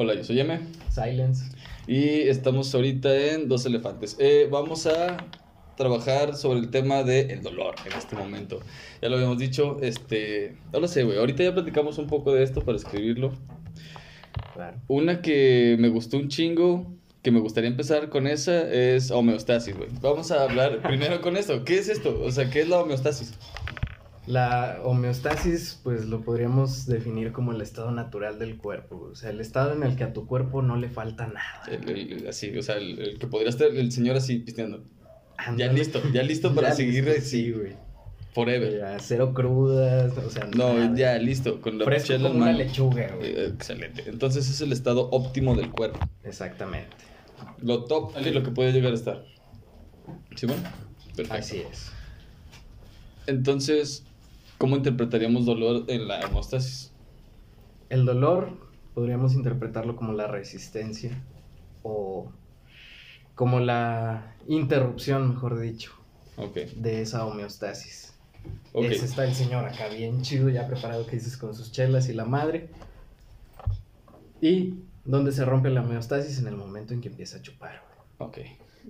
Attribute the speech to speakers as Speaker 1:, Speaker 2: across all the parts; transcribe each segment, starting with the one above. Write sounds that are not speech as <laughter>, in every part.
Speaker 1: Hola, yo soy M.
Speaker 2: Silence.
Speaker 1: Y estamos ahorita en Dos Elefantes. Eh, vamos a trabajar sobre el tema del el dolor en este momento. Ya lo habíamos dicho, este... No lo sé, güey. Ahorita ya platicamos un poco de esto para escribirlo.
Speaker 2: Claro.
Speaker 1: Una que me gustó un chingo, que me gustaría empezar con esa, es homeostasis, güey. Vamos a hablar primero con esto. ¿Qué es esto? O sea, ¿qué es la homeostasis?
Speaker 2: La homeostasis, pues lo podríamos definir como el estado natural del cuerpo. O sea, el estado en el que a tu cuerpo no le falta nada.
Speaker 1: El- el- así, o sea, el, el que podría estar el señor así pisteando. Ya listo, ya listo <laughs> para
Speaker 2: Ya
Speaker 1: seguir
Speaker 2: listo,
Speaker 1: así,
Speaker 2: Sí, güey.
Speaker 1: forever.
Speaker 2: Ya, cero crudas, o sea,
Speaker 1: No,
Speaker 2: nada.
Speaker 1: ya listo, con la
Speaker 2: Fresco como una
Speaker 1: mano.
Speaker 2: lechuga, güey.
Speaker 1: Eh, Excelente. Entonces es el estado óptimo del cuerpo.
Speaker 2: Exactamente.
Speaker 1: Lo top lo que puede llegar a estar. ¿Sí, bueno? Perfecto.
Speaker 2: Así es.
Speaker 1: Entonces, ¿cómo interpretaríamos dolor en la hemostasis?
Speaker 2: El dolor podríamos interpretarlo como la resistencia o como la interrupción, mejor dicho, de esa homeostasis.
Speaker 1: ok.
Speaker 2: Ese está el señor acá bien chido, ya preparado que dices con sus chelas y la madre. Y donde se rompe la homeostasis en el momento en que empieza a chupar.
Speaker 1: Ok.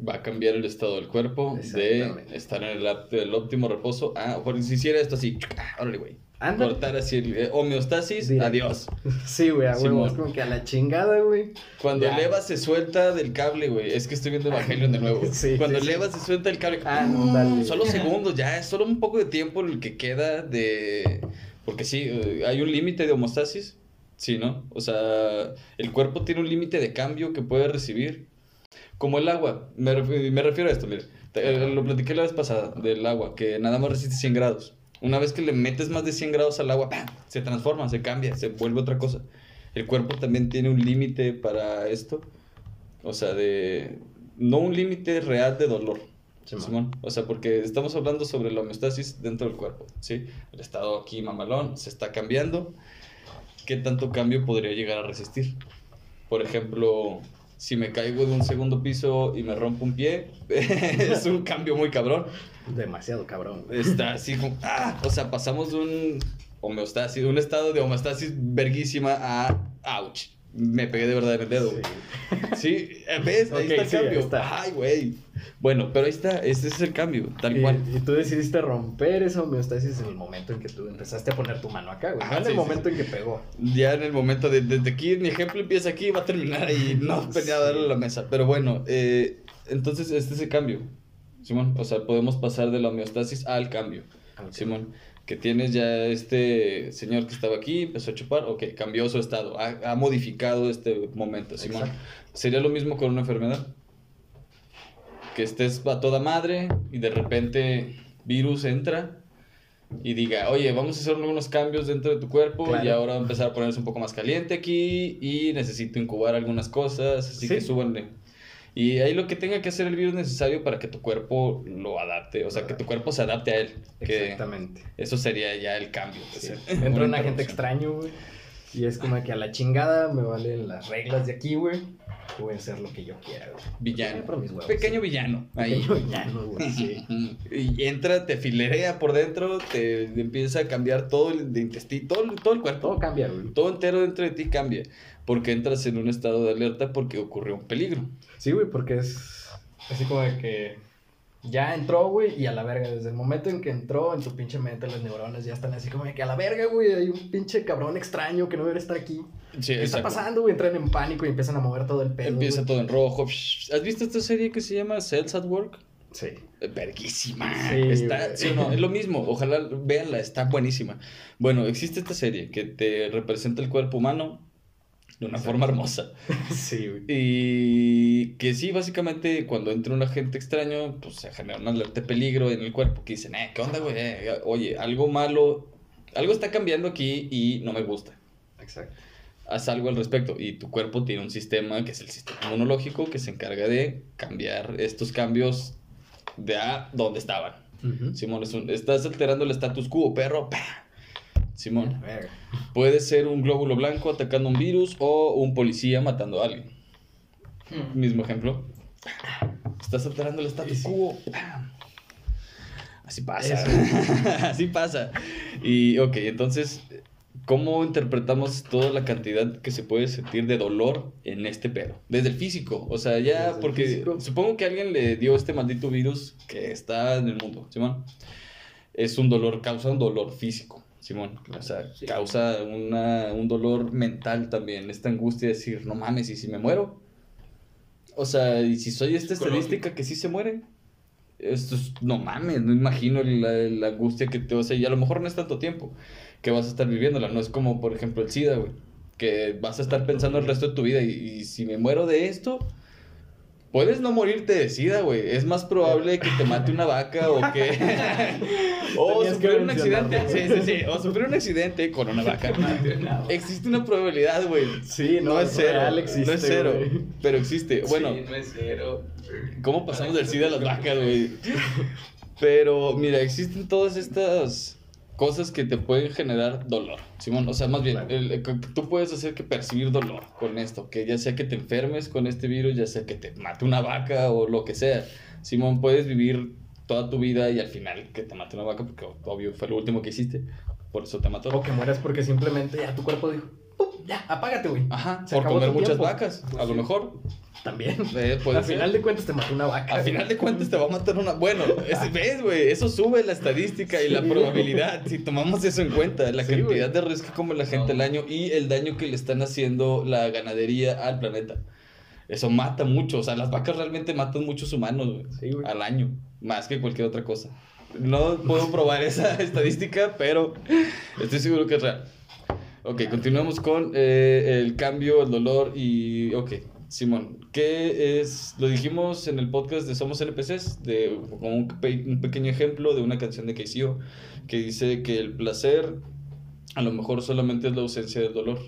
Speaker 1: Va a cambiar el estado del cuerpo de estar en el, óptimo reposo a, por si hiciera esto así, ah, órale, güey.
Speaker 2: Ándale.
Speaker 1: Cortar así el eh, homeostasis, adiós. <laughs>
Speaker 2: Sí, güey, a huevo, es como que a la chingada, güey.
Speaker 1: Cuando
Speaker 2: Ya.
Speaker 1: el Eva se suelta del cable, güey. Es que estoy viendo Evangelion de nuevo. <laughs>
Speaker 2: Sí,
Speaker 1: Cuando
Speaker 2: sí,
Speaker 1: el
Speaker 2: sí.
Speaker 1: Eva se suelta del cable.
Speaker 2: Ándale.
Speaker 1: Solo segundos, ya. Es solo un poco de tiempo el que queda de. Porque sí, eh, hay un límite de homostasis. Sí, ¿no? O sea, el cuerpo tiene un límite de cambio que puede recibir. Como el agua. Me, ref- me refiero a esto, mire. Te- eh, Lo platiqué la vez pasada del agua, que nada más resiste 100 grados. Una vez que le metes más de 100 grados al agua, ¡pam! se transforma, se cambia, se vuelve otra cosa. El cuerpo también tiene un límite para esto. O sea, de. No un límite real de dolor.
Speaker 2: Simón.
Speaker 1: Simón. O sea, porque estamos hablando sobre la homeostasis dentro del cuerpo, ¿sí? El estado aquí mamalón se está cambiando. ¿Qué tanto cambio podría llegar a resistir? Por ejemplo, si me caigo de un segundo piso y me rompo un pie, <laughs> es un cambio muy cabrón.
Speaker 2: Demasiado cabrón.
Speaker 1: Está así como, ah, o sea, pasamos de un homeostasis, de un estado de homeostasis verguísima a, ouch, me pegué de verdad en el dedo. Sí, ¿ves? Ahí está el
Speaker 2: sí,
Speaker 1: cambio.
Speaker 2: está.
Speaker 1: Ay, güey. Bueno, pero ahí está, ese es el cambio, tal
Speaker 2: Y,
Speaker 1: cual.
Speaker 2: y tú decidiste romper esa homeostasis en el momento en que tú empezaste a poner tu mano acá, güey. No en el momento en que pegó.
Speaker 1: Ya en el momento de, desde aquí, mi ejemplo empieza aquí y va a terminar ahí. <laughs> No venía a darle a la mesa. Pero bueno, eh, entonces este es el cambio, Simón. O sea, podemos pasar de la homeostasis al cambio,
Speaker 2: Ok.
Speaker 1: Simón. Que tienes ya este señor que estaba aquí, empezó a chupar, ok, cambió su estado, ha, ha modificado este momento, Simón.
Speaker 2: Exacto.
Speaker 1: Sería lo mismo con una enfermedad. Que estés a toda madre y de repente virus entra y diga, oye, vamos a hacer unos cambios dentro de tu cuerpo
Speaker 2: Claro.
Speaker 1: y ahora va a empezar a ponerse un poco más caliente aquí y necesito incubar algunas cosas, así
Speaker 2: Sí.
Speaker 1: que súbanle. Y ahí lo que tenga que hacer el virus necesario para que tu cuerpo lo adapte, o sea, que tu cuerpo se adapte a él. Que
Speaker 2: Exactamente.
Speaker 1: eso sería ya el cambio.
Speaker 2: Sí.
Speaker 1: pues,
Speaker 2: Entra
Speaker 1: una
Speaker 2: un agente extraño, güey. Y es como que a la chingada me valen las reglas de aquí, güey. Voy a hacer lo que yo quiera, güey.
Speaker 1: Villano.
Speaker 2: Por mis huevos,
Speaker 1: Pequeño
Speaker 2: sí.
Speaker 1: villano. Ahí.
Speaker 2: Pequeño villano, güey. <laughs> Sí.
Speaker 1: Y entra, te filerea por dentro, te empieza a cambiar todo el intestino, todo, todo el cuerpo.
Speaker 2: Todo cambia, güey.
Speaker 1: Todo entero dentro de ti cambia. Porque entras en un estado de alerta porque ocurrió un peligro.
Speaker 2: Sí, güey, porque es así como de que ya entró, güey, y a la verga. Desde el momento en que entró en tu pinche mente, las neuronas ya están así como de que a la verga, güey. Hay un pinche cabrón extraño que no debería estar aquí.
Speaker 1: Sí,
Speaker 2: ¿Qué está pasando, güey? Entran en pánico y empiezan a mover todo el pelo.
Speaker 1: Empieza
Speaker 2: güey.
Speaker 1: todo en rojo. ¿Has visto esta serie que se llama Cells at Work?
Speaker 2: Sí.
Speaker 1: Eh, Verguísima.
Speaker 2: Sí,
Speaker 1: está, sí no, es lo mismo. Ojalá véanla, está buenísima. Bueno, existe esta serie que te representa el cuerpo humano de una forma hermosa. <laughs>
Speaker 2: Sí, güey.
Speaker 1: Y que sí, básicamente cuando entra un agente extraño, pues se genera una alerta de peligro en el cuerpo que dicen, eh, ¿qué onda, güey? Eh, Oye, algo malo, algo está cambiando aquí y no me gusta.
Speaker 2: Exacto.
Speaker 1: Haz algo al respecto. Y tu cuerpo tiene un sistema que es el sistema inmunológico que se encarga de cambiar estos cambios de a donde estaban. Simón, es un- estás alterando el status quo, perro. ¡Pah! Simón, puede ser un glóbulo blanco atacando un virus o un policía matando a alguien. Mismo ejemplo. Estás alterando el status quo. Así pasa. <laughs> Así pasa. Y, ok, entonces, ¿cómo interpretamos toda la cantidad que se puede sentir de dolor en este pedo? Desde el físico, o sea, ya,
Speaker 2: Desde
Speaker 1: porque supongo que alguien le dio este maldito virus que está en el mundo, Simón. Es un dolor, causa un dolor físico, Simón. O sea,
Speaker 2: Sí.
Speaker 1: causa una, un dolor mental también, esta angustia de decir, no mames, ¿y si me muero? O sea, ¿y si soy esta estadística que sí se muere? Esto es, no mames, no imagino la, la angustia que te, o sea, y a lo mejor no es tanto tiempo que vas a estar viviéndola, no es como, por ejemplo, el SIDA, güey, que vas a estar pensando el resto de tu vida y, y si me muero de esto, puedes no morirte de SIDA, güey, es más probable que te mate una vaca o que... <laughs> o
Speaker 2: Tenías que
Speaker 1: sufrir un accidente, sí, sí, sí, o sufrir un accidente con una vaca. <laughs> Existe una probabilidad, güey.
Speaker 2: Sí,
Speaker 1: No, es cero,
Speaker 2: real existe,
Speaker 1: no es cero, pero existe. Bueno,
Speaker 3: Sí, no es cero.
Speaker 1: ¿Cómo pasamos del SIDA a las vacas, güey? Pero, mira, existen todas estas cosas que te pueden generar dolor, Simón. O sea, más bien, el- el- tú puedes hacer que percibir dolor con esto. Que ya sea que te enfermes con este virus, ya sea que te mate una vaca o lo que sea. Simón, puedes vivir toda tu vida y al final que te mate una vaca, porque obvio fue lo último que hiciste. Por eso te mató.
Speaker 2: O que mueras porque simplemente ya tu cuerpo dijo, "Pum, ya, apágate, güey.
Speaker 1: Ajá,
Speaker 2: Se
Speaker 1: por comer muchas
Speaker 2: tiempo.
Speaker 1: vacas. A lo mejor.
Speaker 2: También. <laughs>
Speaker 1: eh, puede
Speaker 2: Al final de cuentas te mató una vaca.
Speaker 1: Al final de cuentas te va a matar una... Bueno, <laughs> es- ves, güey, eso sube la estadística y la
Speaker 2: Sí.
Speaker 1: probabilidad, si tomamos eso en cuenta, la
Speaker 2: Sí,
Speaker 1: cantidad
Speaker 2: güey.
Speaker 1: de riesgo que come la gente al año y el daño que le están haciendo la ganadería al planeta. Eso mata mucho, o sea, las vacas realmente matan muchos humanos güey,
Speaker 2: Sí, güey.
Speaker 1: al año, más que cualquier otra cosa. No puedo probar esa <laughs> estadística, pero estoy seguro que es real. Ok, continuamos con eh, el cambio, el dolor y... Ok, Simón, ¿qué es? Lo dijimos en el podcast de Somos NPCs, de, como un, pe- un pequeño ejemplo de una canción de KCO que dice que el placer a lo mejor solamente es la ausencia del dolor.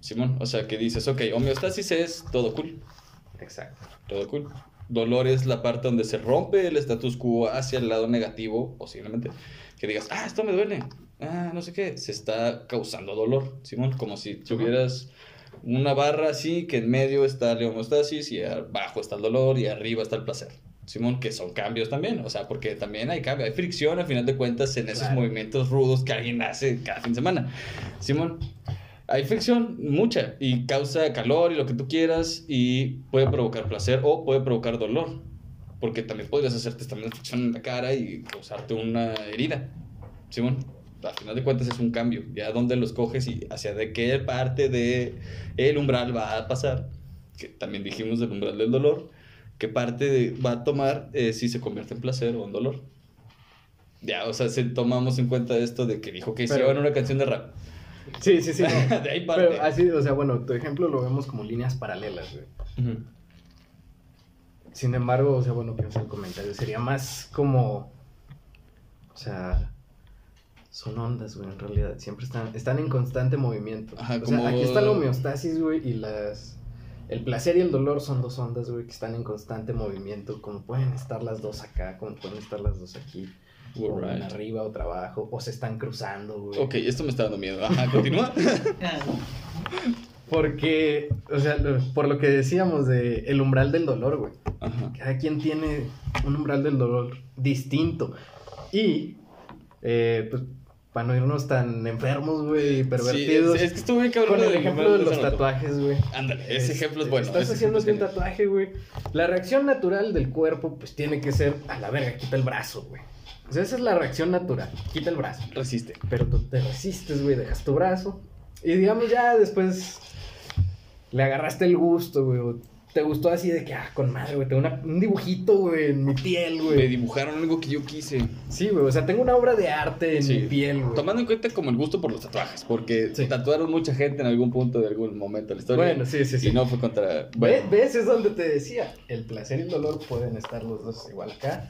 Speaker 1: Simón, o sea, que dices, ok, homeostasis es todo cool,
Speaker 2: Exacto.
Speaker 1: todo cool. Dolor es la parte donde se rompe el status quo hacia el lado negativo, posiblemente. Que digas, ah, esto me duele, ah, no sé qué, se está causando dolor, Simón, como si tuvieras una barra así, que en medio está la homeostasis y abajo está el dolor y arriba está el placer. Simón, que son cambios también, o sea, porque también hay cambio, hay fricción a final de cuentas en esos
Speaker 2: Claro.
Speaker 1: movimientos rudos que alguien hace cada fin de semana. Simón, hay fricción, mucha, y causa calor y lo que tú quieras, y puede provocar placer o puede provocar dolor. Porque también podrías hacerte también fricción en la cara y causarte una herida. Simón, al final de cuentas es un cambio. Ya dónde los coges y hacia de qué parte de el umbral va a pasar. Que también dijimos del umbral del dolor. Qué parte de- va a tomar eh, si se convierte en placer o en dolor. Ya, o sea, si tomamos en cuenta esto de que dijo que en una canción de rap.
Speaker 2: Sí, sí, sí. <laughs> no.
Speaker 1: de ahí parte.
Speaker 2: Pero así, o sea, bueno, tu ejemplo lo vemos como líneas paralelas, güey.
Speaker 1: Ujú.
Speaker 2: Sin embargo, o sea, bueno, pienso el comentario. Sería más como. O sea. Son ondas, güey, en realidad. Siempre están, están en constante movimiento.
Speaker 1: Ajá,
Speaker 2: o
Speaker 1: como-
Speaker 2: sea, aquí está la homeostasis, güey, y las. El placer y el dolor son dos ondas, güey, que están en constante movimiento. Como pueden estar las dos acá, como pueden estar las dos aquí. O arriba, otra abajo. O se están cruzando, güey.
Speaker 1: Ok, esto me está dando miedo. Ajá, continúa. <laughs>
Speaker 2: Porque, o sea, lo- por lo que decíamos de el umbral del dolor, güey.
Speaker 1: Ajá.
Speaker 2: Cada quien tiene un umbral del dolor distinto. Y, eh, pues, para no irnos tan enfermos, güey, y pervertidos.
Speaker 1: Sí, es, es que estuvo bien cabrón.
Speaker 2: con el ejemplo de los tatuajes, güey.
Speaker 1: Ándale, ese ejemplo es bueno.
Speaker 2: Estás haciendo un
Speaker 1: es
Speaker 2: tatuaje, güey. La reacción natural del cuerpo, pues, tiene que ser a la verga, quita el brazo, güey. O sea, esa es la reacción natural. Quita el brazo.
Speaker 1: Resiste.
Speaker 2: Pero tú te resistes, güey, dejas tu brazo. Y digamos ya después le agarraste el gusto, güey. Te gustó así de que, ah, con madre, güey. Tengo una- un dibujito, güey, en mi piel,
Speaker 1: Me
Speaker 2: güey.
Speaker 1: dibujaron algo que yo quise.
Speaker 2: Sí, güey. O sea, tengo una obra de arte en
Speaker 1: Sí.
Speaker 2: mi piel, güey.
Speaker 1: Tomando en cuenta como el gusto por los tatuajes, porque
Speaker 2: Sí.
Speaker 1: tatuaron mucha gente en algún punto de algún momento de la historia.
Speaker 2: Bueno, sí, sí, sí.
Speaker 1: Y no fue contra. Bueno,
Speaker 2: ¿Ves? Es donde te decía. El placer y el dolor pueden estar los dos igual acá.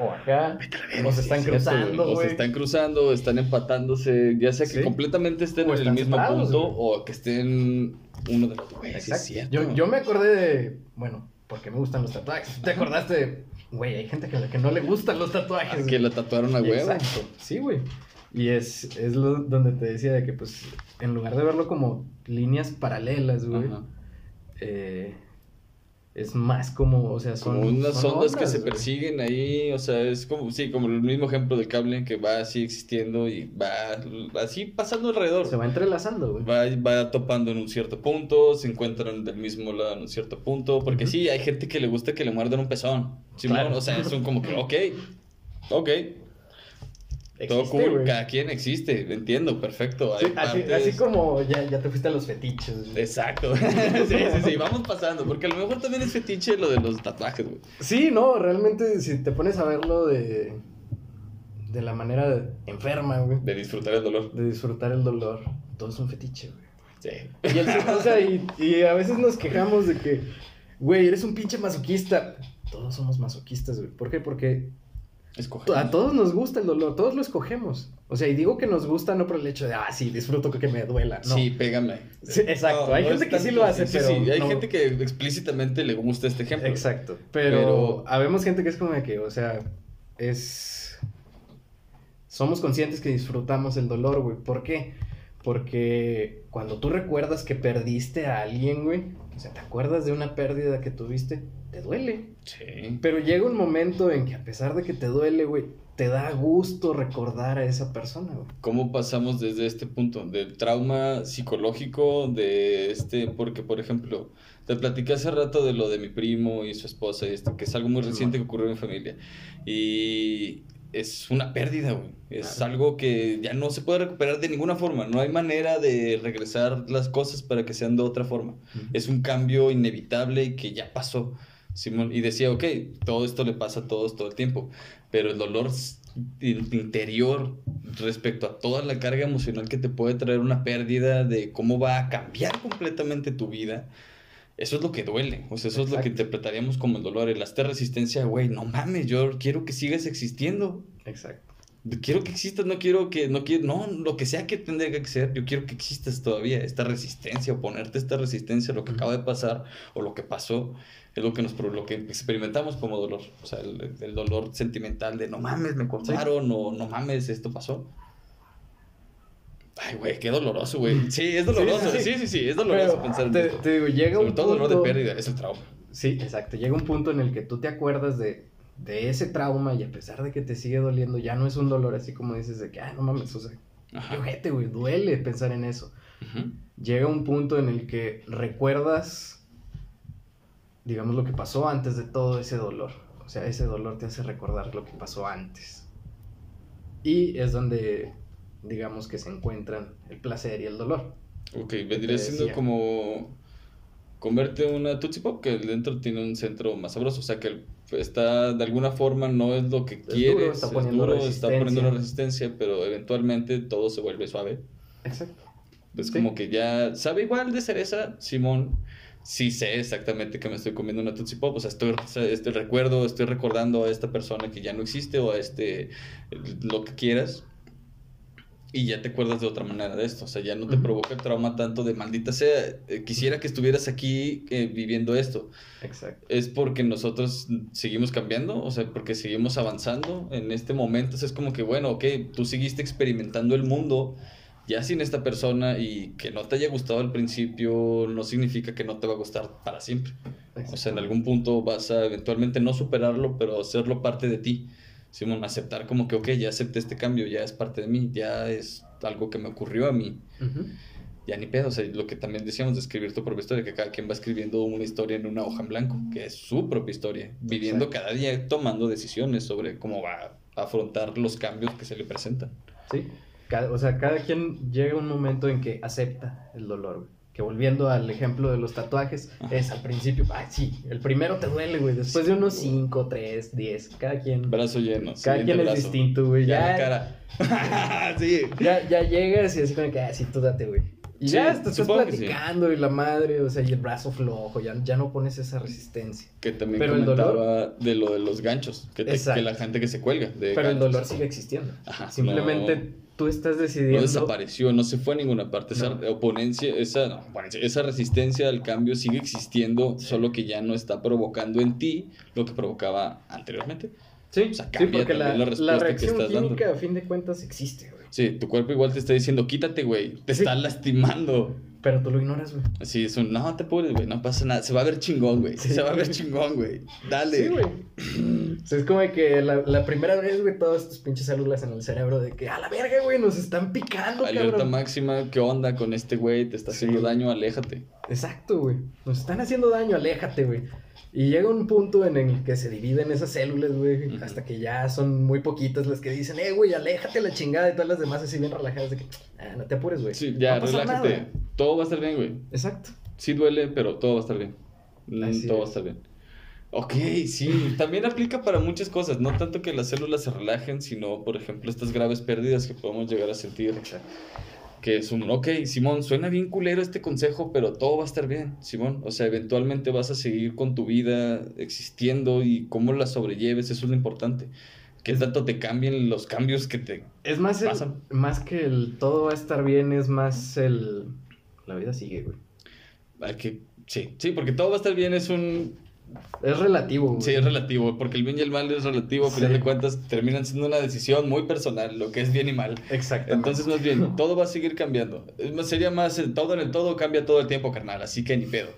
Speaker 2: O acá. O se están cruzando,
Speaker 1: O se
Speaker 2: güey.
Speaker 1: están cruzando, están empatándose, ya sea que
Speaker 2: Sí.
Speaker 1: completamente estén
Speaker 2: O
Speaker 1: en el mismo punto o que estén uno de los dos. Güey.
Speaker 2: Yo, yo me acordé de. Bueno, porque me gustan los tatuajes. ¿Te acordaste de.? Güey, hay gente que a la que no le gustan los tatuajes.
Speaker 1: Ah, que la tatuaron a huevo.
Speaker 2: Exacto. Sí, güey. Y es, es lo, donde te decía de que, pues, en lugar de verlo como líneas paralelas, güey, eh, es más como, o sea, son.
Speaker 1: Como unas
Speaker 2: son
Speaker 1: ondas que se persiguen ahí, o sea, es como, sí, como el mismo ejemplo del cable que va así existiendo y va así pasando alrededor.
Speaker 2: Se va entrelazando, güey.
Speaker 1: Va, va topando en un cierto punto, se encuentran del mismo lado en un cierto punto, porque sí, hay gente que le gusta que le muerdan un pezón,
Speaker 2: Claro.
Speaker 1: o sea, son como que, ok, ok, todo cool, cada quien existe, entiendo, perfecto.
Speaker 2: Sí, así, así como ya, ya te fuiste a los fetiches. güey.
Speaker 1: Exacto, <laughs> sí, sí, sí, vamos pasando, porque a lo mejor también es fetiche lo de los tatuajes, güey.
Speaker 2: Sí, no, realmente si te pones a verlo de, de la manera enferma, güey,
Speaker 1: De disfrutar el dolor.
Speaker 2: de disfrutar el dolor, todo es un fetiche, güey.
Speaker 1: Sí.
Speaker 2: Y, el- o sea, y, y a veces nos quejamos de que, güey, eres un pinche masoquista. Todos somos masoquistas, güey. ¿Por qué? Porque A todos nos gusta el dolor, todos lo escogemos. O sea, y digo que nos gusta no por el hecho de, ah, sí, disfruto que me duela. No.
Speaker 1: Sí, pégame.
Speaker 2: Sí, exacto. Hay gente que sí lo hace,
Speaker 1: sí,
Speaker 2: pero
Speaker 1: Sí, hay gente que explícitamente le gusta este ejemplo.
Speaker 2: Exacto. Pero,
Speaker 1: Pero-
Speaker 2: habemos gente que es como de que, o sea, es. Somos conscientes que disfrutamos el dolor, güey. ¿Por qué? Porque cuando tú recuerdas que perdiste a alguien, güey, o sea, te acuerdas de una pérdida que tuviste, te duele.
Speaker 1: Sí.
Speaker 2: Pero llega un momento en que a pesar de que te duele, güey, te da gusto recordar a esa persona, güey.
Speaker 1: ¿Cómo pasamos desde este punto? Del trauma psicológico, de este, porque por ejemplo, te platicé hace rato de lo de mi primo y su esposa y esto, que es algo muy reciente que ocurrió en mi familia. Y es una pérdida, güey. Es
Speaker 2: Claro.
Speaker 1: algo que ya no se puede recuperar de ninguna forma. No hay manera de regresar las cosas para que sean de otra forma. Es un cambio inevitable que ya pasó. Simón, y decía, ok, todo esto le pasa a todos todo el tiempo, pero el dolor interior respecto a toda la carga emocional que te puede traer una pérdida de cómo va a cambiar completamente tu vida, eso es lo que duele, o sea, eso es lo que interpretaríamos como el dolor, el hacer resistencia, güey, no mames, yo quiero que sigas existiendo,
Speaker 2: Exacto.
Speaker 1: Quiero que existas, no quiero que, no quiero, no, lo que sea que tendría que ser, yo quiero que existas todavía, esta resistencia, oponerte a esta resistencia, lo que acaba de pasar o lo que pasó, es lo que nos, lo que experimentamos como dolor, o sea, el, el dolor sentimental de no mames, me contaron, o no mames, esto pasó. Ay, güey, qué doloroso, güey. Sí, es doloroso, sí,
Speaker 2: sí,
Speaker 1: sí,
Speaker 2: sí.
Speaker 1: sí, es doloroso
Speaker 2: Pero
Speaker 1: pensar en
Speaker 2: te,
Speaker 1: esto.
Speaker 2: te digo, llega
Speaker 1: Sobre
Speaker 2: un
Speaker 1: todo dolor de
Speaker 2: punto-
Speaker 1: pérdida, es el trauma.
Speaker 2: Sí, exacto. Llega un punto en el que tú te acuerdas de, de ese trauma y a pesar de que te sigue doliendo, ya no es un dolor así como dices de que, ah, no mames, o sea, qué
Speaker 1: Ajá.
Speaker 2: ojete, güey, duele pensar en eso. Llega un punto en el que recuerdas, digamos, lo que pasó antes de todo ese dolor. O sea, ese dolor te hace recordar lo que pasó antes. Y es donde, digamos, que se encuentran el placer y el dolor.
Speaker 1: Ok, vendría siendo como comerte una Tootsie Pop que dentro tiene un centro más sabroso, o sea que está de alguna forma no es lo que
Speaker 2: duro,
Speaker 1: quieres,
Speaker 2: está
Speaker 1: es duro, está poniendo la resistencia, pero eventualmente todo se vuelve suave.
Speaker 2: Exacto.
Speaker 1: Es
Speaker 2: Sí.
Speaker 1: como que ya sabe igual de cereza, Simón. Sí sé exactamente que me estoy comiendo una Tootsie Pop, o sea, estoy, este recuerdo, estoy recordando a esta persona que ya no existe o a este, lo que quieras. Y ya te acuerdas de otra manera de esto, o sea, ya no te provoca el trauma tanto de maldita sea, eh, quisiera que estuvieras aquí eh, viviendo esto.
Speaker 2: Exacto.
Speaker 1: Es porque nosotros seguimos cambiando, o sea, porque seguimos avanzando en este momento. es como que, bueno, ok, tú seguiste experimentando el mundo ya sin esta persona y que no te haya gustado al principio no significa que no te va a gustar para siempre. O sea, en algún punto vas a eventualmente no superarlo, pero hacerlo parte de ti. Simón, aceptar como que, ok, ya acepté este cambio, ya es parte de mí, ya es algo que me ocurrió a mí.
Speaker 2: Ujú.
Speaker 1: Ya ni pedo, o sea, lo que también decíamos de escribir tu propia historia, que cada quien va escribiendo una historia en una hoja en blanco, que es su propia historia, viviendo
Speaker 2: Exacto.
Speaker 1: cada día tomando decisiones sobre cómo va a afrontar los cambios que se le presentan.
Speaker 2: Sí. Cada- o sea, cada quien llega a un momento en que acepta el dolor, güey. Que volviendo al ejemplo de los tatuajes,
Speaker 1: Ajá.
Speaker 2: es al principio, ay, sí, el primero te duele, güey. Después de unos 5, 3, 10, cada quien.
Speaker 1: Brazo lleno.
Speaker 2: Cada quien es distinto, güey.
Speaker 1: Ya,
Speaker 2: Ya,
Speaker 1: la cara. <laughs> sí.
Speaker 2: ya, ya llegas y así como que, ah, sí, tú date, güey. Y
Speaker 1: Sí,
Speaker 2: ya te estás
Speaker 1: que sí.
Speaker 2: platicando y la madre, o sea, y el brazo flojo, ya, ya no pones esa resistencia.
Speaker 1: Que también
Speaker 2: Pero el
Speaker 1: comentaba de lo de los ganchos, que, te-
Speaker 2: Exacto.
Speaker 1: que la gente que se cuelga. De
Speaker 2: Pero el dolor sigue existiendo.
Speaker 1: Ajá,
Speaker 2: Simplemente
Speaker 1: no-
Speaker 2: tú estás
Speaker 1: No
Speaker 2: decidiendo.
Speaker 1: desapareció, no se fue a ninguna parte. Esa
Speaker 2: No.
Speaker 1: oponencia, esa, no, oponencia, esa resistencia al cambio sigue existiendo, solo que ya no está provocando en ti lo que provocaba anteriormente.
Speaker 2: Sí,
Speaker 1: O sea,
Speaker 2: sí,
Speaker 1: cambia
Speaker 2: porque la,
Speaker 1: la
Speaker 2: la,
Speaker 1: respuesta que
Speaker 2: reacción
Speaker 1: estás
Speaker 2: química, a fin de cuentas, existe, güey.
Speaker 1: Sí, tu cuerpo igual te está diciendo, quítate, güey, te
Speaker 2: Sí.
Speaker 1: está lastimando.
Speaker 2: Pero tú lo ignoras, güey.
Speaker 1: Sí, es un, no te apures, güey, no pasa nada. Se va a ver chingón, güey.
Speaker 2: Sí.
Speaker 1: Se va a ver chingón, güey. Dale.
Speaker 2: Sí, güey. O sea, es como de que la, la primera vez, güey, todas estas pinches células en el cerebro de que a la verga, güey, nos están picando,
Speaker 1: Alerta
Speaker 2: cabrón.
Speaker 1: máxima, ¿qué onda con este güey? Te está haciendo
Speaker 2: Sí.
Speaker 1: daño, aléjate.
Speaker 2: Exacto, güey. Nos están haciendo daño, aléjate, güey. Y llega un punto en el que se dividen esas células, güey, hasta que ya son muy poquitas las que dicen, eh, güey, aléjate la chingada y todas las demás así bien relajadas de que, ah, no te apures, güey.
Speaker 1: Sí, ya, relájate.
Speaker 2: nada".
Speaker 1: Todo va a estar bien, güey.
Speaker 2: Exacto.
Speaker 1: Sí duele, pero todo va a estar bien. Mm,
Speaker 2: Así
Speaker 1: todo va a
Speaker 2: es.
Speaker 1: estar bien. Ok, sí, también aplica para muchas cosas, no tanto que las células se relajen, sino, por ejemplo, estas graves pérdidas que podemos llegar a sentir, que es un, ok, Simón, suena bien culero este consejo, pero todo va a estar bien, Simón, o sea, eventualmente vas a seguir con tu vida existiendo y cómo la sobrelleves, eso es lo importante, que tanto te cambien los cambios que te...
Speaker 2: Es más, el- más que el todo va a estar bien, es más el... La vida sigue, güey.
Speaker 1: hay que sí, sí, porque todo va a estar bien, es un...
Speaker 2: Es relativo, güey.
Speaker 1: Sí, es relativo, porque el bien y el mal es relativo, a final
Speaker 2: Sí.
Speaker 1: de cuentas terminan siendo una decisión muy personal, lo que es bien y mal.
Speaker 2: Exactamente.
Speaker 1: Entonces, más bien, todo va a seguir cambiando. Es más, sería más, todo en el todo cambia todo el tiempo, carnal, así que ni pedo.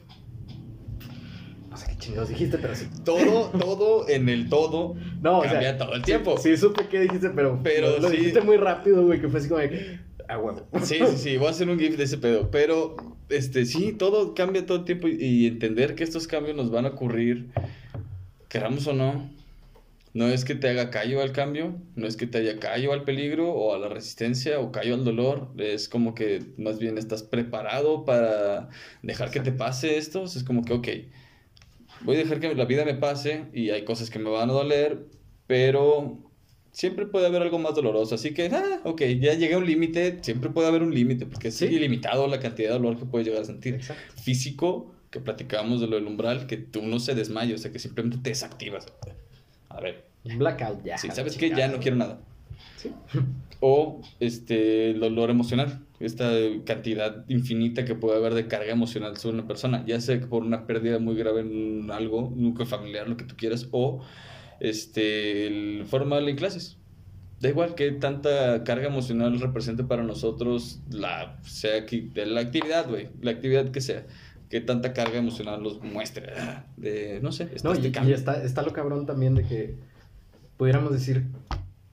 Speaker 2: No sé qué chingados dijiste, pero sí.
Speaker 1: Todo, todo en el todo
Speaker 2: No, o
Speaker 1: cambia
Speaker 2: sea,
Speaker 1: todo el tiempo.
Speaker 2: Sí, supe qué dijiste, pero,
Speaker 1: Pero
Speaker 2: lo
Speaker 1: sí.
Speaker 2: dijiste muy rápido, güey, que fue así como de ah, huevo.
Speaker 1: Sí, sí, sí, voy a hacer un GIF de ese pedo. Pero, este, sí, todo cambia todo el tiempo y, y entender que estos cambios nos van a ocurrir, queramos o no. No es que te haga callo al cambio, no es que te haya callo al peligro o a la resistencia o callo al dolor. Es como que más bien estás preparado para dejar que te pase esto. O sea, es como que, ok, voy a dejar que la vida me pase y hay cosas que me van a doler, pero siempre puede haber algo más doloroso. Así que, ah, ok, ya llegué a un límite, siempre puede haber un límite, porque es
Speaker 2: Sí.
Speaker 1: ilimitado la cantidad de dolor que puedes llegar a sentir.
Speaker 2: Exacto.
Speaker 1: Físico, que platicábamos de lo del umbral, que tú no se desmaya, o sea, que simplemente te desactivas. A ver,
Speaker 2: Un blackout ya. la
Speaker 1: sabes que ya no quiero nada.
Speaker 2: Sí. <laughs>
Speaker 1: O este, el dolor emocional, esta cantidad infinita que puede haber de carga emocional sobre una persona, ya sea por una pérdida muy grave en algo, un núcleo familiar, lo que tú quieras, o este, el formal en clases. Da igual que tanta carga emocional represente para nosotros la, sea que, la actividad, güey, la actividad que sea, que tanta carga emocional los muestre, ah, de, no sé, está
Speaker 2: No,
Speaker 1: este
Speaker 2: y, y está, está lo cabrón también de que pudiéramos decir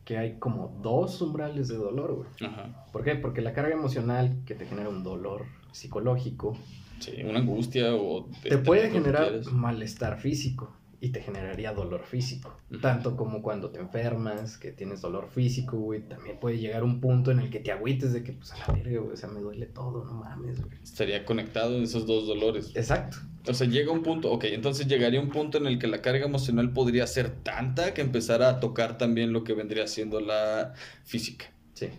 Speaker 2: que hay como dos umbrales de dolor, güey.
Speaker 1: Ajá,
Speaker 2: ¿Por qué? Porque la carga emocional que te genera un dolor psicológico
Speaker 1: sí, una angustia o...
Speaker 2: te
Speaker 1: estrés,
Speaker 2: puede generar malestar físico y te generaría dolor físico. Tanto como cuando te enfermas, que tienes dolor físico, güey, también puede llegar un punto en el que te agüites de que, pues, a la verga, güey, o sea, me duele todo, no mames, güey.
Speaker 1: estaría conectado en esos dos dolores.
Speaker 2: Exacto.
Speaker 1: O sea, llega un punto, ok, entonces llegaría un punto en el que la carga emocional podría ser tanta que empezara a tocar también lo que vendría siendo la física.
Speaker 2: Sí.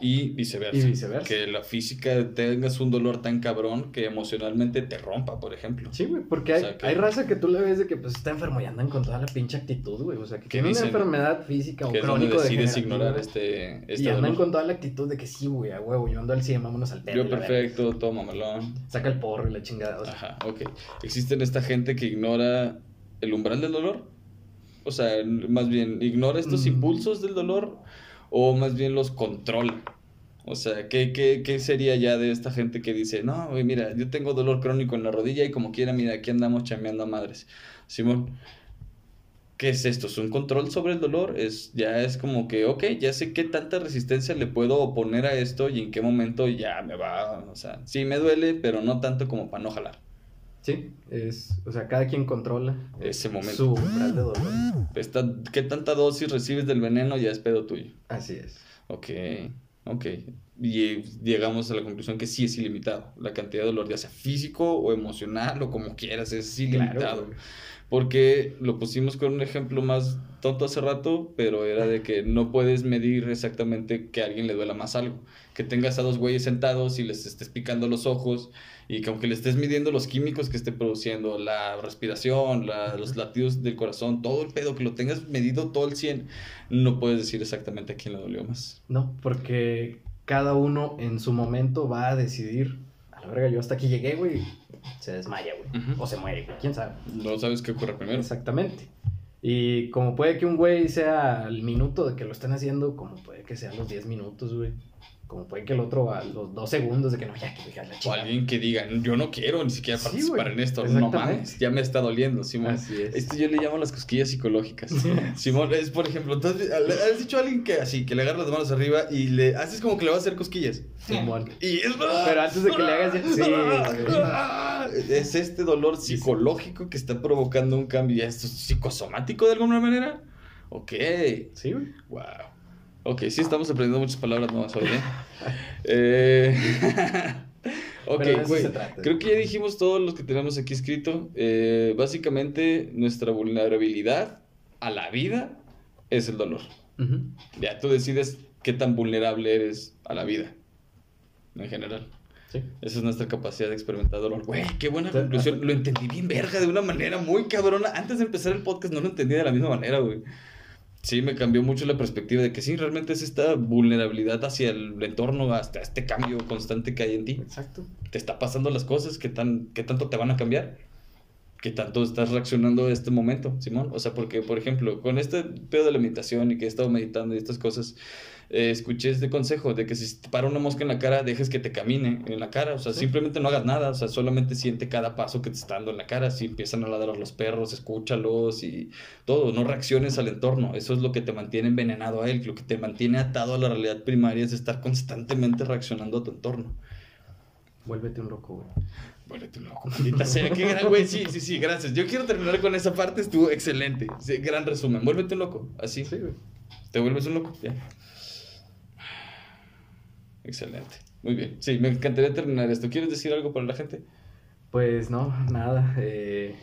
Speaker 1: Y viceversa.
Speaker 2: Y viceversa.
Speaker 1: Que la física tengas un dolor tan cabrón que emocionalmente te rompa, por ejemplo.
Speaker 2: Sí, güey, porque hay,
Speaker 1: O sea, que-
Speaker 2: hay raza que tú le ves de que pues está enfermo y andan con toda la pinche actitud, güey. O sea, que
Speaker 1: ¿Qué
Speaker 2: tiene
Speaker 1: dicen?
Speaker 2: una enfermedad física o
Speaker 1: Que es donde
Speaker 2: crónico
Speaker 1: decides ignorar
Speaker 2: güey,
Speaker 1: este,
Speaker 2: Y
Speaker 1: este
Speaker 2: andan
Speaker 1: dolor.
Speaker 2: con toda la actitud de que sí, güey, a huevo, yo ando al 100, vámonos al pedo.
Speaker 1: Yo perfecto, todo mamalón.
Speaker 2: Saca el porro y la chingada. O sea,
Speaker 1: Ajá, ok. ¿Existen esta gente que ignora el umbral del dolor? O sea, más bien, ¿ignora estos
Speaker 2: Mm.
Speaker 1: impulsos del dolor o más bien los controla? O sea, ¿qué, qué, qué sería ya de esta gente que dice, no, mira, yo tengo dolor crónico en la rodilla y como quiera, mira, aquí andamos chameando a madres? Simón, ¿qué es esto? ¿Es un control sobre el dolor? Es, ya es como que, ok, ya sé qué tanta resistencia le puedo oponer a esto y en qué momento ya me va, o sea, sí me duele, pero no tanto como para no jalar.
Speaker 2: Sí, es, o sea, cada quien controla
Speaker 1: Ese momento.
Speaker 2: su umbral de dolor.
Speaker 1: Esta- ¿Qué tanta dosis recibes del veneno? Ya es pedo tuyo.
Speaker 2: Así es.
Speaker 1: Ok, ok. Y eh, llegamos a la conclusión que sí es ilimitado. La cantidad de dolor, ya sea físico o emocional o como quieras, es ilimitado.
Speaker 2: Claro.
Speaker 1: Porque lo pusimos con un ejemplo más tonto hace rato, pero era de que no puedes medir exactamente que a alguien le duela más algo. Que tengas a dos güeyes sentados y les estés picando los ojos y que aunque le estés midiendo los químicos que esté produciendo, la respiración, la- los latidos del corazón, todo el pedo, que lo tengas medido todo el 100, no puedes decir exactamente a quién le dolió más.
Speaker 2: No, porque cada uno en su momento va a decidir, la verga, yo hasta aquí llegué, güey, se desmaya, güey. O se muere, güey, quién sabe.
Speaker 1: No sabes qué ocurre primero.
Speaker 2: Exactamente. Y como puede que un güey sea al minuto de que lo estén haciendo, como puede que sea a los 10 minutos, güey. Como puede que el otro a los dos segundos de que no, ya que dejar la
Speaker 1: O
Speaker 2: chica.
Speaker 1: alguien que diga, yo no quiero ni siquiera
Speaker 2: Sí,
Speaker 1: participar
Speaker 2: güey.
Speaker 1: en esto. No mames, ya me está doliendo, Simón.
Speaker 2: Así es.
Speaker 1: Esto yo le llamo las cosquillas psicológicas. <laughs> Simón, es por ejemplo, ¿tú has, has dicho a alguien que así, que le agarras las manos arriba y le haces como que le va a hacer cosquillas?
Speaker 2: Simón.
Speaker 1: Y es.
Speaker 2: Pero antes de que le hagas ya- sí.
Speaker 1: Es este dolor psicológico que está provocando un cambio. ¿Ya ¿Esto es psicosomático de alguna manera? Ok.
Speaker 2: Sí, güey.
Speaker 1: Wow. Ok, sí estamos aprendiendo muchas palabras nuevas hoy, ¿eh? <laughs> Eh, <laughs> ok, güey. Creo que ya dijimos todos los que tenemos aquí escrito. Eh, básicamente, nuestra vulnerabilidad a la vida es el dolor. Ya tú decides qué tan vulnerable eres a la vida. En general.
Speaker 2: Sí.
Speaker 1: Esa es nuestra capacidad de experimentar dolor. Güey, qué buena conclusión. Lo entendí bien verga, de una manera muy cabrona. Antes de empezar el podcast no lo entendía de la misma manera, güey. Sí, me cambió mucho la perspectiva de que sí, realmente es esta vulnerabilidad hacia el entorno, hasta este cambio constante que hay en ti.
Speaker 2: Exacto.
Speaker 1: Te está pasando las cosas, ¿qué, tan, qué tanto te van a cambiar? ¿Qué tanto estás reaccionando a este momento, Simón? O sea, porque, por ejemplo, con este pedo de la meditación y que he estado meditando y estas cosas, eh, escuché este consejo de que si te para una mosca en la cara, dejes que te camine en la cara. O sea,
Speaker 2: Sí.
Speaker 1: simplemente no hagas nada. O sea, solamente siente cada paso que te está dando en la cara. Si empiezan a ladrar los perros, escúchalos y todo. No reacciones al entorno. Eso es lo que te mantiene envenenado a él. Lo que te mantiene atado a la realidad primaria es estar constantemente reaccionando a tu entorno.
Speaker 2: Vuélvete un loco, güey.
Speaker 1: Vuélvete loco, maldita sea. Qué gran, güey. Sí, sí, sí, gracias. Yo quiero terminar con esa parte. Estuvo excelente. Sí, gran resumen. Vuélvete un loco. Así.
Speaker 2: Sí, güey.
Speaker 1: ¿Te vuelves un loco? Ya. Excelente. Muy bien. Sí, me encantaría terminar esto. ¿Quieres decir algo para la gente?
Speaker 2: Pues no, nada. eh,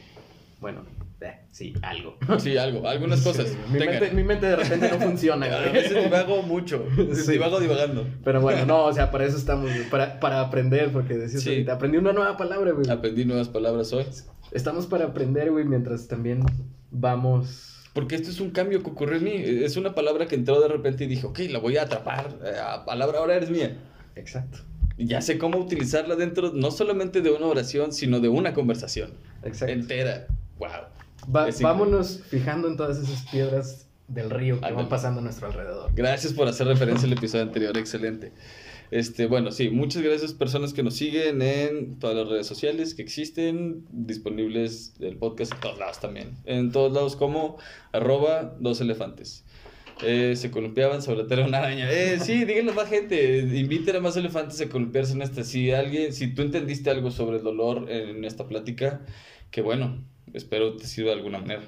Speaker 2: bueno, eh, sí, algo.
Speaker 1: Sí, algo. Algunas cosas.
Speaker 2: Sí, mi, mente, mi mente de repente no funciona, <laughs>
Speaker 1: A veces divago mucho.
Speaker 2: Sí.
Speaker 1: Divago divagando.
Speaker 2: Pero bueno, no, o sea, para eso estamos, para, para aprender, porque decías
Speaker 1: Sí.
Speaker 2: ahorita, aprendí una nueva palabra, güey.
Speaker 1: Aprendí nuevas palabras hoy.
Speaker 2: Estamos para aprender, güey, mientras también vamos...
Speaker 1: Porque esto es un cambio que ocurrió en mí. Es una palabra que entró de repente y dije, ok, la voy a atrapar. Eh, a palabra ahora eres mía.
Speaker 2: Exacto.
Speaker 1: Ya sé cómo utilizarla dentro, no solamente de una oración, sino de una conversación
Speaker 2: Exacto.
Speaker 1: entera. Wow.
Speaker 2: Va- vámonos fijando en todas esas piedras del río que
Speaker 1: Ándale.
Speaker 2: van pasando a nuestro alrededor.
Speaker 1: Gracias por hacer referencia al episodio anterior, excelente. Este, bueno, sí, muchas gracias personas que nos siguen en todas las redes sociales que existen, disponibles del podcast en todos lados también. En todos lados como arroba dos elefantes. Eh, se columpiaban sobre la una araña. Eh, sí, díganle a más gente, inviten a más elefantes a columpiarse en esta. Si alguien, si tú entendiste algo sobre el dolor en esta plática, que bueno, espero te sirva de alguna manera.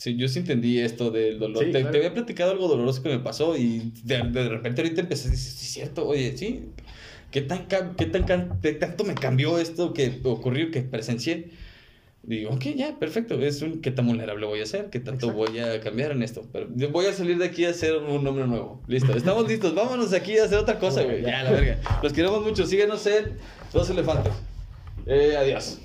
Speaker 1: Sí, yo sí entendí esto del dolor.
Speaker 2: Sí,
Speaker 1: te,
Speaker 2: claro.
Speaker 1: te había platicado algo doloroso que me pasó y de, de repente ahorita empecé a decir, sí, es cierto, oye, sí, ¿qué, tan, qué, tan, qué tanto me cambió esto que ocurrió, que presencié? Digo, ok, ya, perfecto, es un, ¿qué tan vulnerable voy a ser? ¿Qué tanto
Speaker 2: Exacto.
Speaker 1: voy a cambiar en esto? Pero voy a salir de aquí a hacer un nombre nuevo. Listo, estamos listos, vámonos aquí a hacer otra cosa, güey. Ya, la verga. Los queremos mucho, síguenos en Dos Elefantes. Eh, adiós.